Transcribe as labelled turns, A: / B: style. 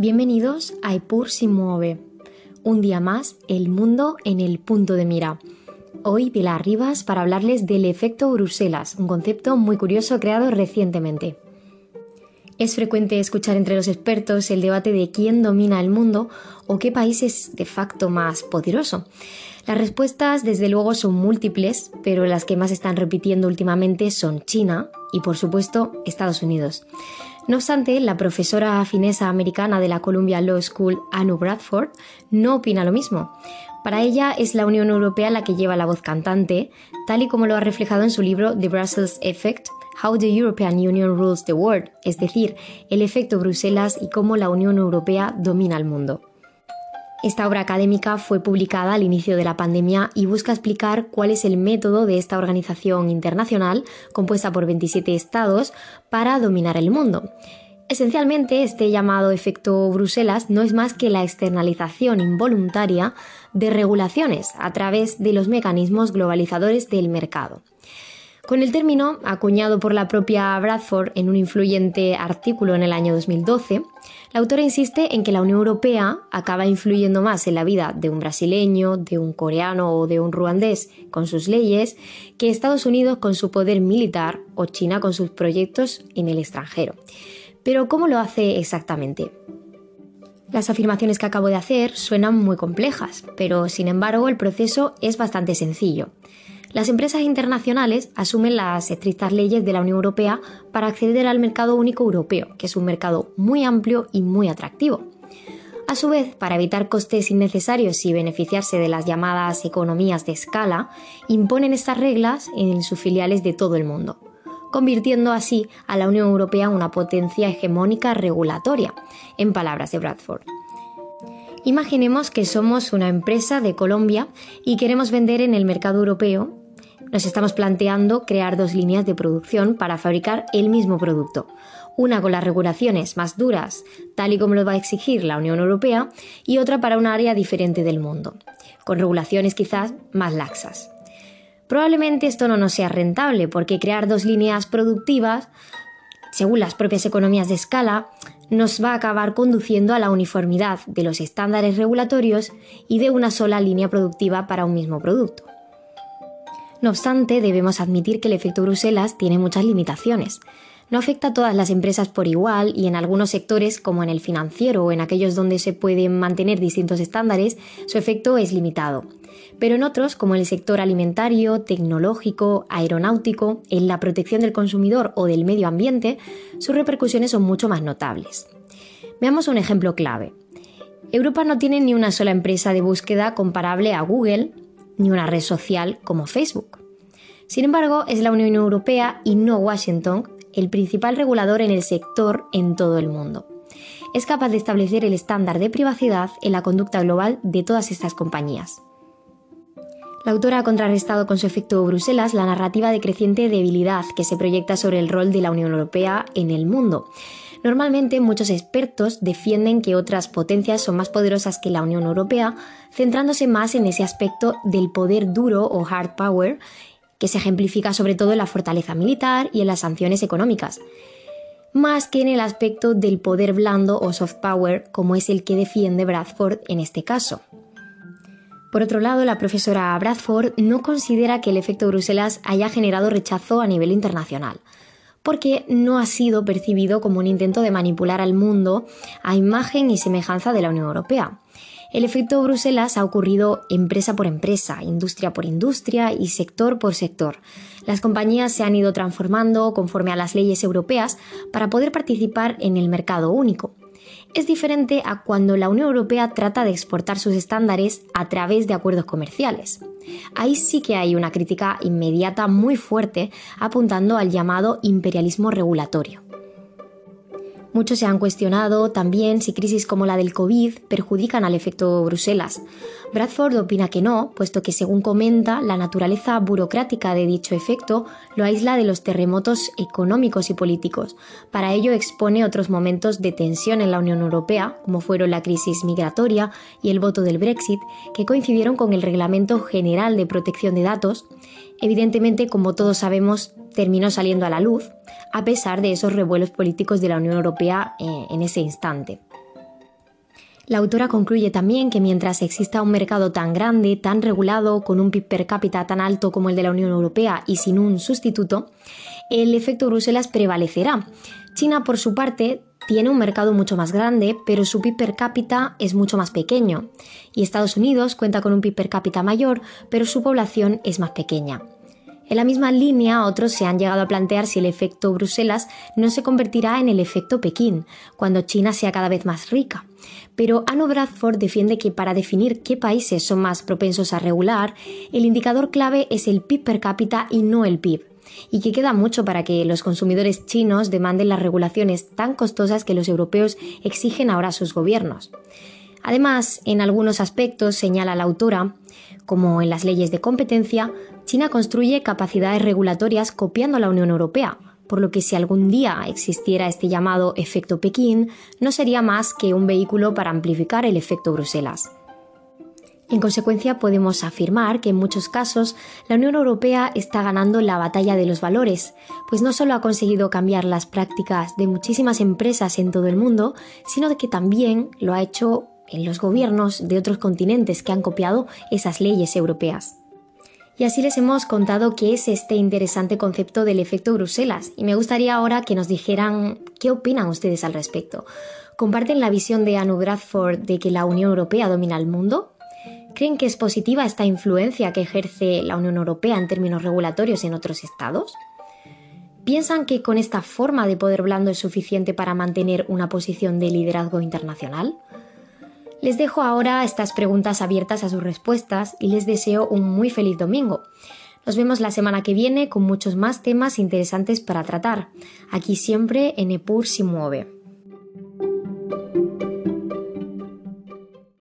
A: Bienvenidos a Epur si mueve. Un día más, el mundo en el punto de mira. Hoy Pilar Rivas para hablarles del efecto Bruselas, un concepto muy curioso creado recientemente. Es frecuente escuchar entre los expertos el debate de quién domina el mundo o qué país es de facto más poderoso. Las respuestas desde luego son múltiples, pero las que más están repitiendo últimamente son China y por supuesto Estados Unidos. No obstante, la profesora finesa americana de la Columbia Law School, Anu Bradford, no opina lo mismo. Para ella es la Unión Europea la que lleva la voz cantante, tal y como lo ha reflejado en su libro The Brussels Effect, How the European Union Rules the World, es decir, el efecto Bruselas y cómo la Unión Europea domina el mundo. Esta obra académica fue publicada al inicio de la pandemia y busca explicar cuál es el método de esta organización internacional, compuesta por 27 estados, para dominar el mundo. Esencialmente, este llamado efecto Bruselas no es más que la externalización involuntaria de regulaciones a través de los mecanismos globalizadores del mercado. Con el término, acuñado por la propia Bradford en un influyente artículo en el año 2012, la autora insiste en que la Unión Europea acaba influyendo más en la vida de un brasileño, de un coreano o de un ruandés con sus leyes que Estados Unidos con su poder militar o China con sus proyectos en el extranjero. Pero ¿cómo lo hace exactamente? Las afirmaciones que acabo de hacer suenan muy complejas, pero sin embargo el proceso es bastante sencillo. Las empresas internacionales asumen las estrictas leyes de la Unión Europea para acceder al mercado único europeo, que es un mercado muy amplio y muy atractivo. A su vez, para evitar costes innecesarios y beneficiarse de las llamadas economías de escala, imponen estas reglas en sus filiales de todo el mundo, convirtiendo así a la Unión Europea en una potencia hegemónica regulatoria, en palabras de Bradford. Imaginemos que somos una empresa de Colombia y queremos vender en el mercado europeo. Nos estamos planteando crear dos líneas de producción para fabricar el mismo producto. Una con las regulaciones más duras, tal y como lo va a exigir la Unión Europea, y otra para un área diferente del mundo, con regulaciones quizás más laxas. Probablemente esto no nos sea rentable porque crear dos líneas productivas, según las propias economías de escala, nos va a acabar conduciendo a la uniformidad de los estándares regulatorios y de una sola línea productiva para un mismo producto. No obstante, debemos admitir que el efecto Bruselas tiene muchas limitaciones. No afecta a todas las empresas por igual y en algunos sectores, como en el financiero o en aquellos donde se pueden mantener distintos estándares, su efecto es limitado. Pero en otros, como en el sector alimentario, tecnológico, aeronáutico, en la protección del consumidor o del medio ambiente, sus repercusiones son mucho más notables. Veamos un ejemplo clave. Europa no tiene ni una sola empresa de búsqueda comparable a Google, ni una red social como Facebook. Sin embargo, es la Unión Europea y no Washington el principal regulador en el sector en todo el mundo. Es capaz de establecer el estándar de privacidad en la conducta global de todas estas compañías. La autora ha contrarrestado con su efecto Bruselas la narrativa de creciente debilidad que se proyecta sobre el rol de la Unión Europea en el mundo. Normalmente muchos expertos defienden que otras potencias son más poderosas que la Unión Europea, centrándose más en ese aspecto del poder duro o hard power, que se ejemplifica sobre todo en la fortaleza militar y en las sanciones económicas, más que en el aspecto del poder blando o soft power, como es el que defiende Bradford en este caso. Por otro lado, la profesora Bradford no considera que el efecto Bruselas haya generado rechazo a nivel internacional, porque no ha sido percibido como un intento de manipular al mundo a imagen y semejanza de la Unión Europea. El efecto Bruselas ha ocurrido empresa por empresa, industria por industria y sector por sector. Las compañías se han ido transformando conforme a las leyes europeas para poder participar en el mercado único es diferente a cuando la Unión Europea trata de exportar sus estándares a través de acuerdos comerciales. Ahí sí que hay una crítica inmediata muy fuerte apuntando al llamado imperialismo regulatorio. Muchos se han cuestionado también si crisis como la del COVID perjudican al efecto Bruselas. Bradford opina que no, puesto que según comenta, la naturaleza burocrática de dicho efecto lo aísla de los terremotos económicos y políticos. Para ello expone otros momentos de tensión en la Unión Europea, como fueron la crisis migratoria y el voto del Brexit, que coincidieron con el Reglamento General de Protección de Datos. Evidentemente, como todos sabemos, terminó saliendo a la luz, a pesar de esos revuelos políticos de la Unión Europea eh, en ese instante. La autora concluye también que mientras exista un mercado tan grande, tan regulado, con un PIB per cápita tan alto como el de la Unión Europea y sin un sustituto, el efecto Bruselas prevalecerá. China, por su parte, tiene un mercado mucho más grande, pero su PIB per cápita es mucho más pequeño. Y Estados Unidos cuenta con un PIB per cápita mayor, pero su población es más pequeña. En la misma línea, otros se han llegado a plantear si el efecto Bruselas no se convertirá en el efecto Pekín, cuando China sea cada vez más rica. Pero Anno Bradford defiende que para definir qué países son más propensos a regular, el indicador clave es el PIB per cápita y no el PIB y que queda mucho para que los consumidores chinos demanden las regulaciones tan costosas que los europeos exigen ahora a sus gobiernos. Además, en algunos aspectos, señala la autora, como en las leyes de competencia, China construye capacidades regulatorias copiando a la Unión Europea, por lo que si algún día existiera este llamado efecto Pekín, no sería más que un vehículo para amplificar el efecto Bruselas. En consecuencia, podemos afirmar que en muchos casos la Unión Europea está ganando la batalla de los valores, pues no solo ha conseguido cambiar las prácticas de muchísimas empresas en todo el mundo, sino que también lo ha hecho en los gobiernos de otros continentes que han copiado esas leyes europeas. Y así les hemos contado qué es este interesante concepto del efecto Bruselas y me gustaría ahora que nos dijeran qué opinan ustedes al respecto. ¿Comparten la visión de Anu Bradford de que la Unión Europea domina el mundo? ¿Creen que es positiva esta influencia que ejerce la Unión Europea en términos regulatorios en otros estados? ¿Piensan que con esta forma de poder blando es suficiente para mantener una posición de liderazgo internacional? Les dejo ahora estas preguntas abiertas a sus respuestas y les deseo un muy feliz domingo. Nos vemos la semana que viene con muchos más temas interesantes para tratar. Aquí siempre en EPUR si mueve.